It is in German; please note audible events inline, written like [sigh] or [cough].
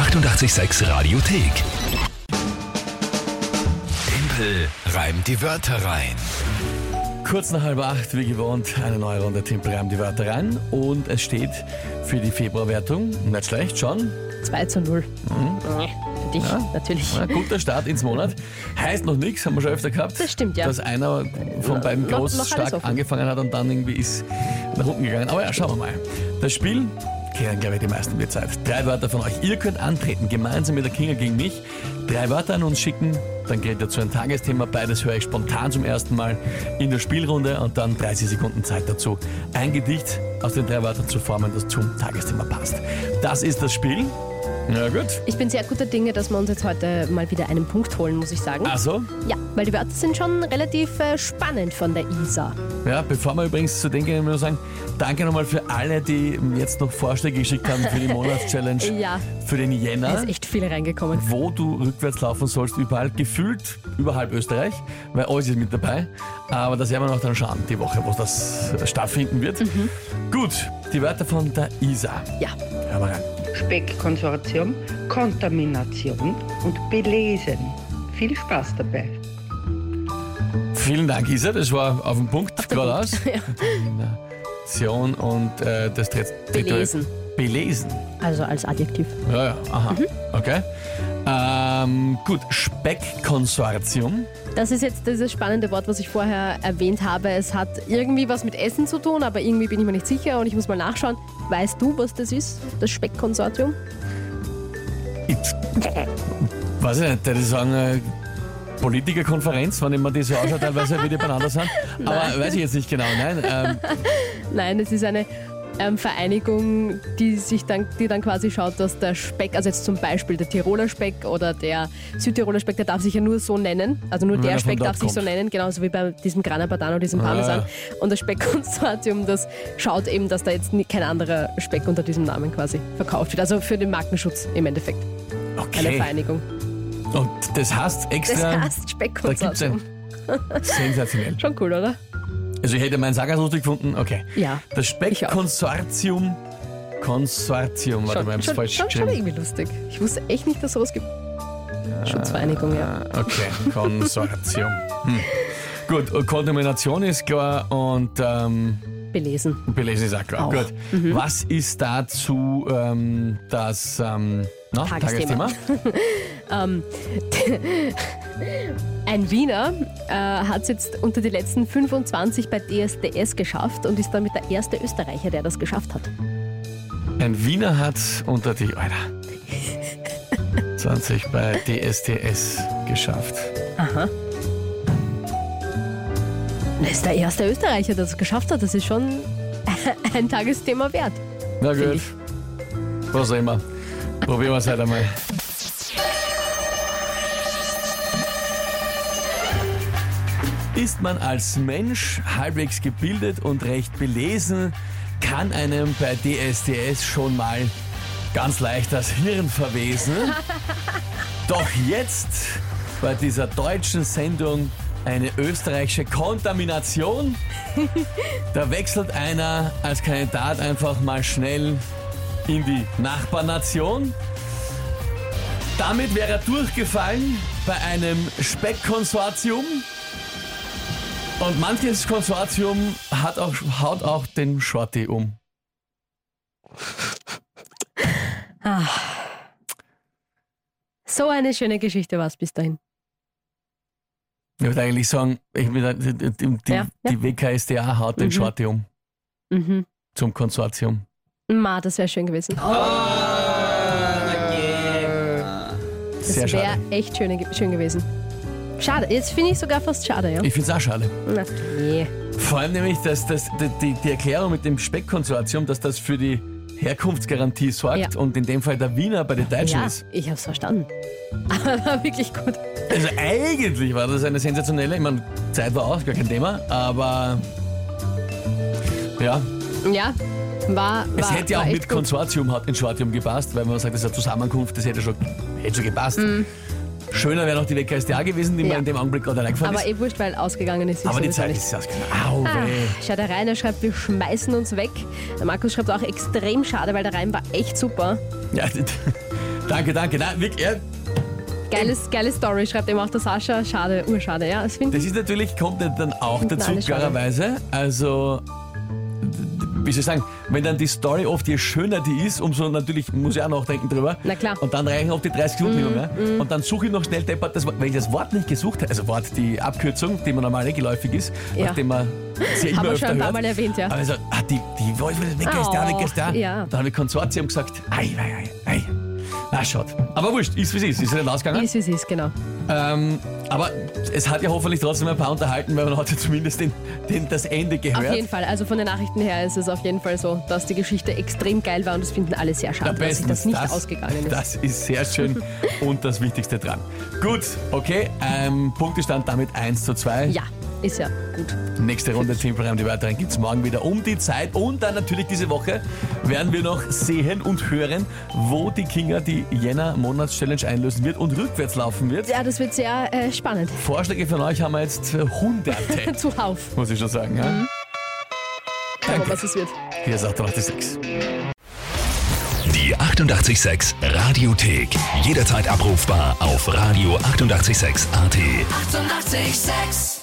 886 Radiothek. Tempel reimt die Wörter rein. Kurz nach halb acht, wie gewohnt, eine neue Runde Timpel reimt die Wörter rein. Und es steht für die Februarwertung, nicht schlecht, schon. 2 zu 0. Für dich, natürlich. Ja, guter Start ins Monat. Heißt noch nichts, haben wir schon öfter gehabt. Das stimmt, ja. Dass einer von beiden noch- groß noch stark angefangen hat und dann irgendwie ist nach unten gegangen. Aber ja, schauen wir mal. Das Spiel kennen, glaube ich, die meisten die Zeit. Drei Wörter von euch. Ihr könnt antreten, gemeinsam mit der Kinga gegen mich. Drei Wörter an uns schicken, dann geht dazu ein Tagesthema. Beides höre ich spontan zum ersten Mal in der Spielrunde und dann 30 Sekunden Zeit dazu, ein Gedicht aus den drei Wörtern zu formen, das zum Tagesthema passt. Das ist das Spiel. Na gut. Ich bin sehr guter Dinge, dass wir uns jetzt heute mal wieder einen Punkt holen, muss ich sagen. Also, Ja, weil die Wörter sind schon relativ äh, spannend von der Isa. Ja, bevor wir übrigens zu den gehen, will ich sagen, danke nochmal für alle, die jetzt noch Vorschläge geschickt haben für die [laughs] Monatschallenge Ja. für den Da Jänner, ist echt viel reingekommen. wo du rückwärts laufen sollst, überall gefühlt, überhalb Österreich, weil alles ist mit dabei. Aber das werden wir noch dann schauen, die Woche, wo das stattfinden wird. Gut, die Wörter von der Isa. Ja, Hör mal rein. Speckkonsortium, Kontamination und Belesen. Viel Spaß dabei. Vielen Dank, Isa, das war auf den Punkt den geradeaus. Ja. Nation und äh, das dritte. Belesen. Belesen. also als Adjektiv. Ja, ja, aha. Okay. Ähm, gut, Speckkonsortium. Das ist jetzt dieses spannende Wort, was ich vorher erwähnt habe. Es hat irgendwie was mit Essen zu tun, aber irgendwie bin ich mir nicht sicher und ich muss mal nachschauen. Weißt du, was das ist? Das Speckkonsortium? Ich, weiß ich nicht, das ist eine Politikerkonferenz, wenn ich mir die so anschaue, teilweise wie die beieinander sind. [laughs] Aber weiß ich jetzt nicht genau. Nein, ähm, Nein, es ist eine ähm, Vereinigung, die sich dann, die dann quasi schaut, dass der Speck, also jetzt zum Beispiel der Tiroler Speck oder der Südtiroler Speck, der darf sich ja nur so nennen. Also nur Wenn der er Speck darf sich so kommt. nennen, genauso wie bei diesem Grana Padano, diesem Ah, Parmesan. Und das Speckkonsortium, [laughs] das schaut eben, dass da jetzt kein anderer Speck unter diesem Namen quasi verkauft wird. Also für den Markenschutz im Endeffekt. Eine okay. Vereinigung. Und das heißt Das extra, heißt da gibt es Speckkonsortium. ein [laughs] sensationell. Schon cool, oder? Also ich hätte meinen Sagas lustig gefunden. Okay. Ja. Das Speckkonsortium. Konsortium, warte mal, ich hab's schon, falsch schon, schon geschrieben. irgendwie lustig. Ich wusste echt nicht, dass sowas gibt. Schutzvereinigung, ja. Ah, Okay, Konsortium. Hm. Gut, Kontamination ist klar und ähm, Belesen. belesen ist auch klar. Auch. Gut. Was ist dazu ähm, das ähm, na, Tagesthema. [laughs] Ähm, [laughs] Ein Wiener äh, hat es jetzt unter die letzten 25 bei DSDS geschafft und ist damit der erste Österreicher, der das geschafft hat. Ein Wiener hat unter die Alter, 20 bei DSTS geschafft. Aha. Er ist der erste Österreicher, der das geschafft hat. Das ist schon [laughs] ein Tagesthema wert. Na gut. Was auch immer. Probieren wir es halt einmal. Ist man als Mensch halbwegs gebildet und recht belesen, kann einem bei DSDS schon mal ganz leicht das Hirn verwesen. [laughs] Doch jetzt bei dieser deutschen Sendung eine österreichische Kontamination. [laughs] Da wechselt einer als Kandidat einfach mal schnell in die Nachbarnation. Damit wäre er durchgefallen bei einem Speckkonsortium. Und manches Konsortium hat auch, haut auch den Shorty um. So eine schöne Geschichte war es bis dahin. Ich würde eigentlich sagen, ich würde, die, die, die, Ja, ja. die WKSDA haut den Mhm. Shorty um Mhm. zum Konsortium. Ma, das wäre schön gewesen. Sehr das wäre echt schön, schön gewesen. Schade, jetzt finde ich sogar fast schade, ja. Ich finde es auch schade. Na, nee. Vor allem nämlich, dass das, die, die, Erklärung mit dem Speckkonsortium, dass das für die Herkunftsgarantie sorgt Ja. und in dem Fall der Wiener bei den Deutschen Ja, ist. ich habe es verstanden. [laughs] Aber war wirklich gut. Also eigentlich war das eine sensationelle, ich meine, Zeit war auch gar kein Thema, aber ja, Ja, war. es war, hätte ja auch mit. Konsortium hat in Shortium gepasst, weil man sagt, das ist eine Zusammenkunft, das hätte schon, hätte schon gepasst. Schöner wäre noch die WKSDA gewesen, die. Ja. mir in dem Augenblick gerade reingefallen Aber ist. eh wurscht, weil ausgegangen ist. Aber die Zeit nicht. ist ausgegangen. Au, Ah, schau, der Rainer schreibt, wir schmeißen uns weg. Der Markus schreibt auch extrem schade, weil der Reim war echt super. Ja, [laughs] Danke, danke. Nein, wirklich, ja, Geiles, geile Story, schreibt eben auch der Sascha. Schade, urschade, ja. Das Das ist natürlich, kommt dann auch dazu, klarerweise. Also, wie soll ich sagen, wenn dann die Story oft, je schöner die ist, umso natürlich muss ich auch nachdenken drüber. Na klar. Mhm, Und dann reichen oft die 30 Sekunden nicht mehr. Und dann suche ich noch schnell deppert das. Wenn ich das Wort nicht gesucht habe, also Wort, die Abkürzung, die man normal geläufig ist, Ja. nachdem man sie immer wir öfter schon ein paar. Mal erwähnt, ja. Aber so, ah, die, die Wolf, weg ist da, weg ist da. Oh, ja. Dann habe ich Konsortium gesagt, ei, ei, ei, ei. Na, schaut. Aber wurscht, ist wie es ist. Ist ja nicht ausgegangen. Ist, wie es ist, genau. Ähm, aber es hat ja hoffentlich trotzdem ein paar unterhalten, weil man hat ja zumindest den, den, das Ende Auf gehört. jeden Fall. Also von den Nachrichten her ist es auf jeden Fall so, dass die Geschichte extrem geil war und das finden alle sehr schade, dass sich das nicht ausgegangen ist. Das ist sehr schön [laughs] und das Wichtigste dran. Gut, okay, ähm, Punktestand damit 1 zu 2. Ja, ist ja gut. Nächste Runde Timpelreim, die weiteren gibt es morgen wieder um die Zeit. Und dann natürlich diese Woche werden wir noch sehen und hören, wo die Kinga die Jänner-Monats-Challenge einlösen wird und rückwärts laufen wird. Ja, das wird sehr äh, spannend. Vorschläge von euch haben wir jetzt hunderte, [laughs] Zuhauf. muss ich schon sagen. Ja? Wir, Danke. was es wird. Hier ist 886. Die 886 Radiothek. Jederzeit abrufbar auf radio886.at. 886! 886